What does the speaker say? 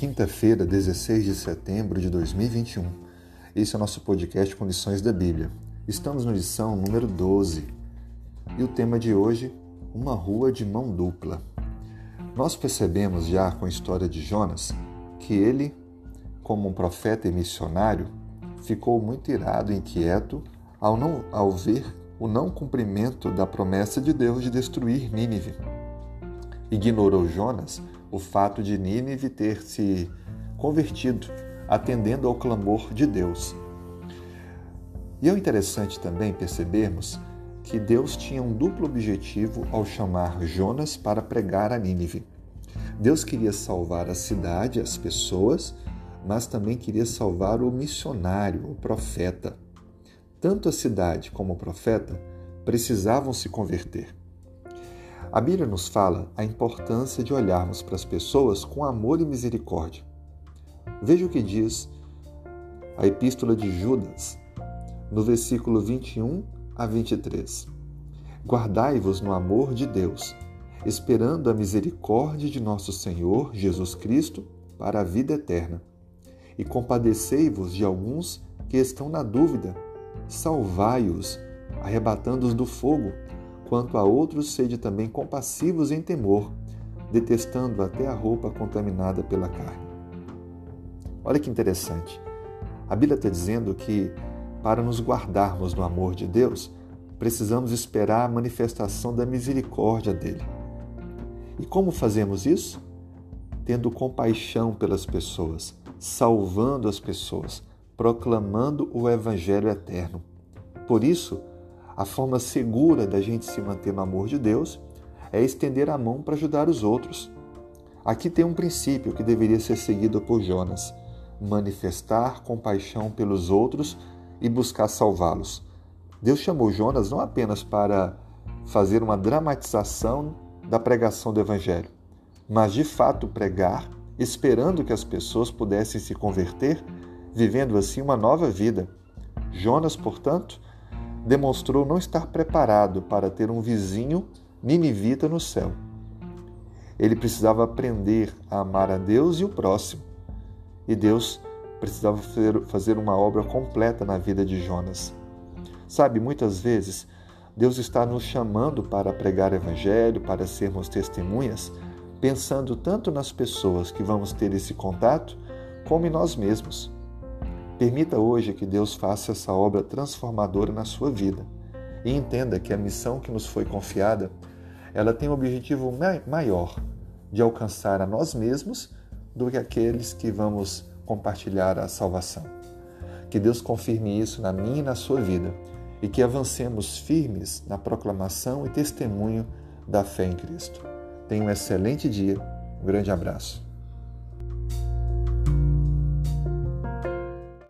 quinta-feira, 16 de setembro de 2021. Esse é o nosso podcast com lições da Bíblia. Estamos na lição número 12 e o tema de hoje, uma rua de mão dupla. Nós percebemos já com a história de Jonas que ele, como um profeta e missionário, ficou muito irado e inquieto ao, não, ao ver o não cumprimento da promessa de Deus de destruir Nínive. Ignorou Jonas o fato de Nínive ter se convertido, atendendo ao clamor de Deus. E é interessante também percebermos que Deus tinha um duplo objetivo ao chamar Jonas para pregar a Nínive. Deus queria salvar a cidade, as pessoas, mas também queria salvar o missionário, o profeta. Tanto a cidade como o profeta precisavam se converter. A Bíblia nos fala a importância de olharmos para as pessoas com amor e misericórdia. Veja o que diz a Epístola de Judas, no versículo 21 a 23. Guardai-vos no amor de Deus, esperando a misericórdia de nosso Senhor Jesus Cristo para a vida eterna. E compadecei-vos de alguns que estão na dúvida, salvai-os, arrebatando-os do fogo quanto a outros, sede também compassivos em temor, detestando até a roupa contaminada pela carne. Olha que interessante. A Bíblia está dizendo que para nos guardarmos no amor de Deus, precisamos esperar a manifestação da misericórdia dele. E como fazemos isso? Tendo compaixão pelas pessoas, salvando as pessoas, proclamando o Evangelho eterno. Por isso, a forma segura da gente se manter no amor de Deus é estender a mão para ajudar os outros. Aqui tem um princípio que deveria ser seguido por Jonas: manifestar compaixão pelos outros e buscar salvá-los. Deus chamou Jonas não apenas para fazer uma dramatização da pregação do Evangelho, mas de fato pregar, esperando que as pessoas pudessem se converter, vivendo assim uma nova vida. Jonas, portanto, demonstrou não estar preparado para ter um vizinho ninivita no céu. Ele precisava aprender a amar a Deus e o próximo. E Deus precisava fazer uma obra completa na vida de Jonas. Sabe, muitas vezes Deus está nos chamando para pregar evangelho, para sermos testemunhas, pensando tanto nas pessoas que vamos ter esse contato, como em nós mesmos. Permita hoje que Deus faça essa obra transformadora na sua vida e entenda que a missão que nos foi confiada, ela tem um objetivo maior de alcançar a nós mesmos do que aqueles que vamos compartilhar a salvação. Que Deus confirme isso na minha e na sua vida e que avancemos firmes na proclamação e testemunho da fé em Cristo. Tenha um excelente dia. Um grande abraço.